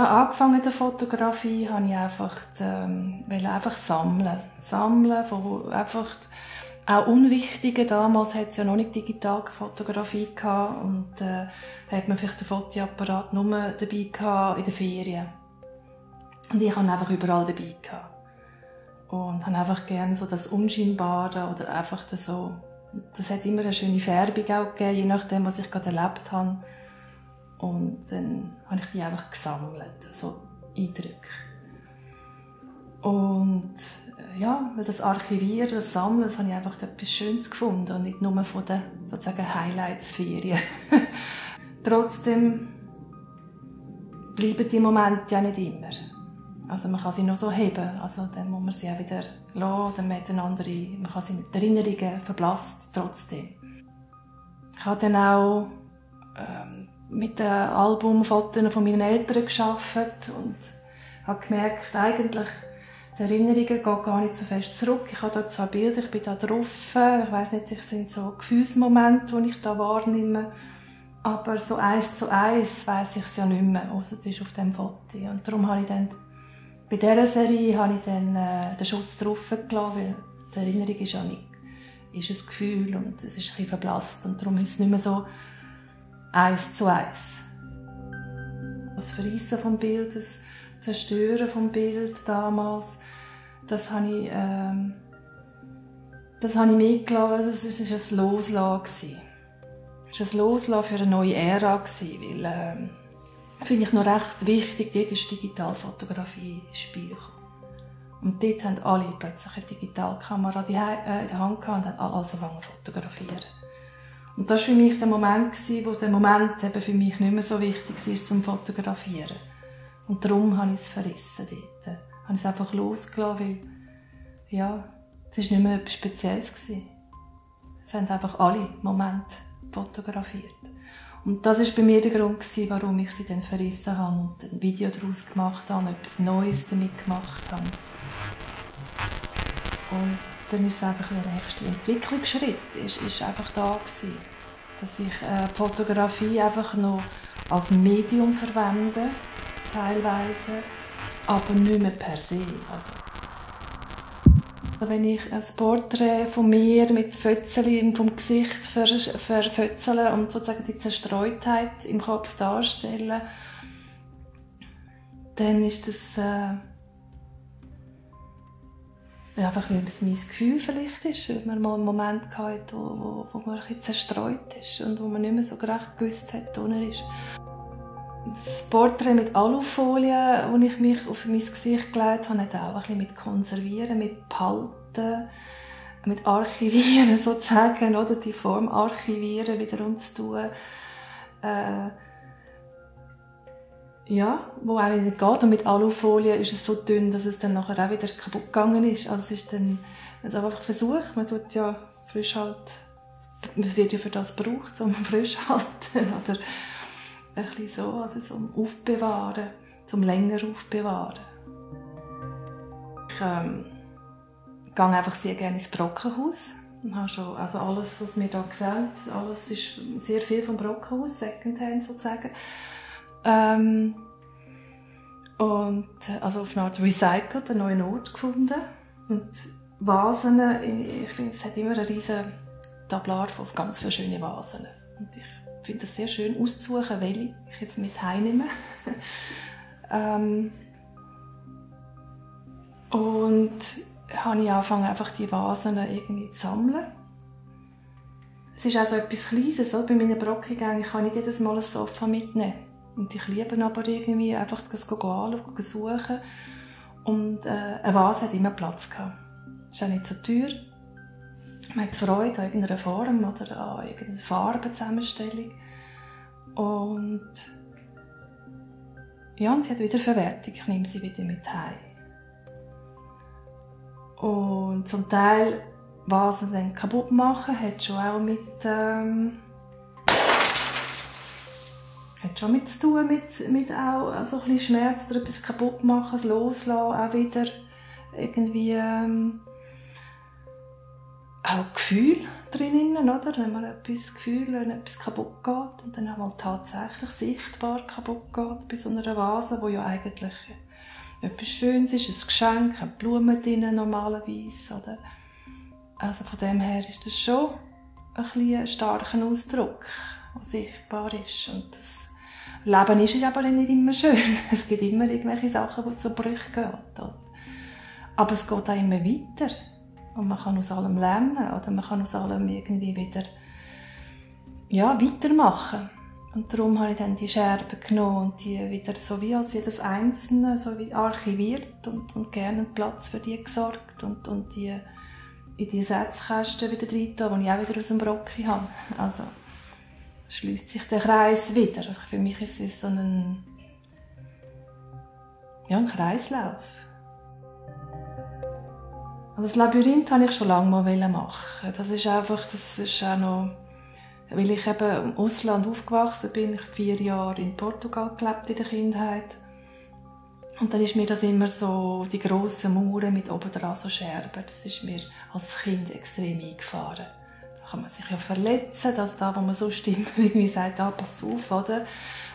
Ja, angefangen mit der Fotografie habe ich einfach, ähm, einfach sammeln. Sammeln von einfach auch Unwichtigen. Damals hat es ja noch nicht digital Fotografie gehabt und äh, hat man vielleicht den Fotoapparat nur dabei gehabt in den Ferien. Und ich habe einfach überall dabei gehabt. Und habe einfach gerne so das Unscheinbare oder einfach so, das hat immer eine schöne Färbung auch gegeben, je nachdem, was ich gerade erlebt habe. Und dann habe ich die einfach gesammelt, so Eindrücke. Und äh, ja, das Archivieren, das Sammeln, das habe ich einfach etwas Schönes gefunden und nicht nur von den sozusagen Highlights-Ferien. Trotzdem bleiben die Momente ja nicht immer. Also man kann sie noch so heben, also dann muss man sie auch wieder lassen, dann hat man kann sie mit Erinnerungen verblasst trotzdem. Ich habe dann auch ähm, mit den Albumfotos von meinen Eltern geschafft und habe gemerkt, eigentlich die Erinnerungen gehen gar nicht so fest zurück. Ich habe da zwei Bilder, ich bin da drauf. Ich weiß nicht, das sind so Gefühlsmomente, die ich da wahrnehme. Aber so eins zu eins weiß ich es ja nicht mehr, außer es ist auf dem Foto. Und darum habe ich dann, bei dieser Serie habe ich dann äh, den Schutz drauf gelassen, weil die Erinnerung ist ja nicht, ist ein Gefühl und es ist ein bisschen verblasst und darum ist es nicht mehr so eins zu eins. Das Verreissen vom Bild, das Zerstören vom Bild damals, das habe ich, ähm, das habe ich mitgelassen, das war ein Loslassen. Es war ein Loslassen für eine neue Ära, weil, ähm, finde ich noch recht wichtig, dort ist Digitalfotografie ins Spiel gekommen. Und dort haben alle plötzlich eine Digitalkamera in der Hand gehabt und haben alles angefangen zu fotografieren. Und das war für mich der Moment, wo der Moment eben für mich nicht mehr so wichtig war zum Fotografieren. Und darum habe ich es verrissen dort. Habe es einfach losgelassen, weil, ja, es war nicht mehr etwas Spezielles. Gewesen. Es haben einfach alle Momente fotografiert. Und das war bei mir der Grund, gewesen, warum ich sie dann verrissen habe und ein Video daraus gemacht habe, und etwas Neues damit gemacht habe. Dann ist es einfach der nächste Entwicklungsschritt, ist, ist einfach da gewesen, dass ich äh, Fotografie einfach noch als Medium verwende, teilweise, aber nicht mehr per se. Also, wenn ich ein Porträt von mir mit Fötzeln vom Gesicht verfötzele und sozusagen die Zerstreutheit im Kopf darstelle, dann ist das äh, einfach weil es mein Gefühl vielleicht ist, weil man mal einen Moment hatte, wo, wo, wo man ein zerstreut ist und wo man nicht mehr so recht gewusst hat, wo er ist. Das Porträt mit Alufolie, wo ich mich auf mein Gesicht gelegt habe, hat auch ein bisschen mit Konservieren, mit Behalten, mit Archivieren sozusagen, oder die Form archivieren wieder umzutun. Äh, ja, wo auch nicht geht. Und mit Alufolie ist es so dünn, dass es dann nachher auch wieder kaputt gegangen ist. Also es ist dann also einfach versucht. Man tut ja frisch halt, es wird ja für das gebraucht, zum frisch halten oder ein bisschen so, oder zum Aufbewahren, zum länger Aufbewahren. Ich ähm, gehe einfach sehr gerne ins Brockenhaus. Ich habe schon, also alles, was mir da gesagt, alles ist sehr viel vom Brockenhaus, Secondhand sozusagen. Ähm, und also auf eine Art recycelt, einen neuen Ort gefunden. Und Vasen, ich finde, es hat immer ein riesen Tablar von ganz viele schöne Vasen. Und ich finde es sehr schön auszusuchen, welche ich jetzt mit heimnehme. ähm, und habe ich angefangen, einfach die Vasen irgendwie zu sammeln. Es ist also etwas Kleines, so. bei meinen Brockengängen kann ich jedes Mal ein Sofa mitnehmen. Und ich liebe aber irgendwie einfach das anschauen, suchen. Und äh, eine Vase hat immer Platz gehabt. Ist auch nicht so teuer. Man hat Freude an irgendeiner Form oder an irgendeiner Farbenzusammenstellung. Und ja, und sie hat wieder Verwertung. Ich nehme sie wieder mit heim. Und zum Teil Vasen dann kaputt machen, hat schon auch mit ähm, hat schon mit zu tun, mit, mit auch also ein bisschen Schmerz oder etwas kaputt machen, es loslassen, auch wieder irgendwie ähm, auch Gefühl drinnen, oder? Wenn man etwas Gefühl, wenn etwas kaputt geht und dann einmal tatsächlich sichtbar kaputt geht bei so einer Vase, wo ja eigentlich etwas Schönes ist, ein Geschenk, eine Blume drin normalerweise, oder? Also von dem her ist das schon ein, ein starker Ausdruck, der sichtbar ist und das Leben ist aber nicht immer schön. Es gibt immer irgendwelche Sachen, die zu Brüchen gehen. Aber es geht auch immer weiter. Und man kann aus allem lernen oder man kann aus allem irgendwie wieder ja, weitermachen. Und darum habe ich dann die Scherben genommen und die wieder so wie als jedes Einzelne so wie archiviert und, und gerne einen Platz für die gesorgt und, und die in die Setzkästen wieder rein, die ich auch wieder aus dem Brocki habe. Also schließt sich der Kreis wieder. Also für mich ist es so ein, ja, ein Kreislauf. Also das Labyrinth wollte ich schon lange mal machen. Das ist einfach, das ist auch noch, weil ich eben im Ausland aufgewachsen bin. Ich habe vier Jahre in Portugal gelebt in der Kindheit. Und dann ist mir das immer so, die grossen Mauern mit oben dran so Scherben, das ist mir als Kind extrem eingefahren. Kann man sich ja verletzen, dass da, wo man so stimmt, irgendwie sagt, ah, pass auf, oder?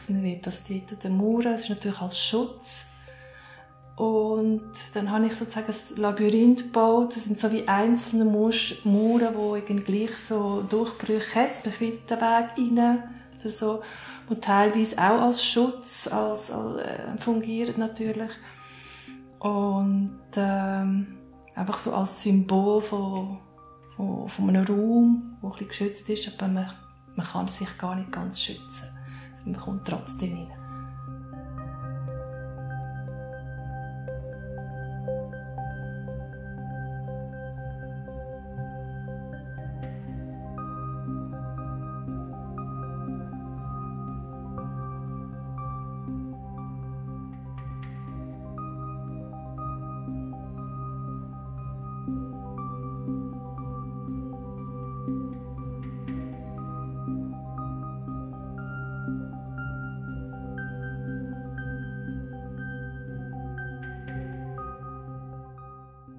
Und dann wird das dort der Mauer, das ist natürlich als Schutz. Und dann habe ich sozusagen ein Labyrinth gebaut. Das sind so wie einzelne Mauern, die irgendwie gleich so Durchbrüche haben, bei Wittenweg rein oder so, die teilweise auch als Schutz als, als äh, fungieren natürlich. Und ähm, einfach so als Symbol von, von, von einem Raum, der ein geschützt ist, aber man, man kann sich gar nicht ganz schützen. Man kommt trotzdem rein.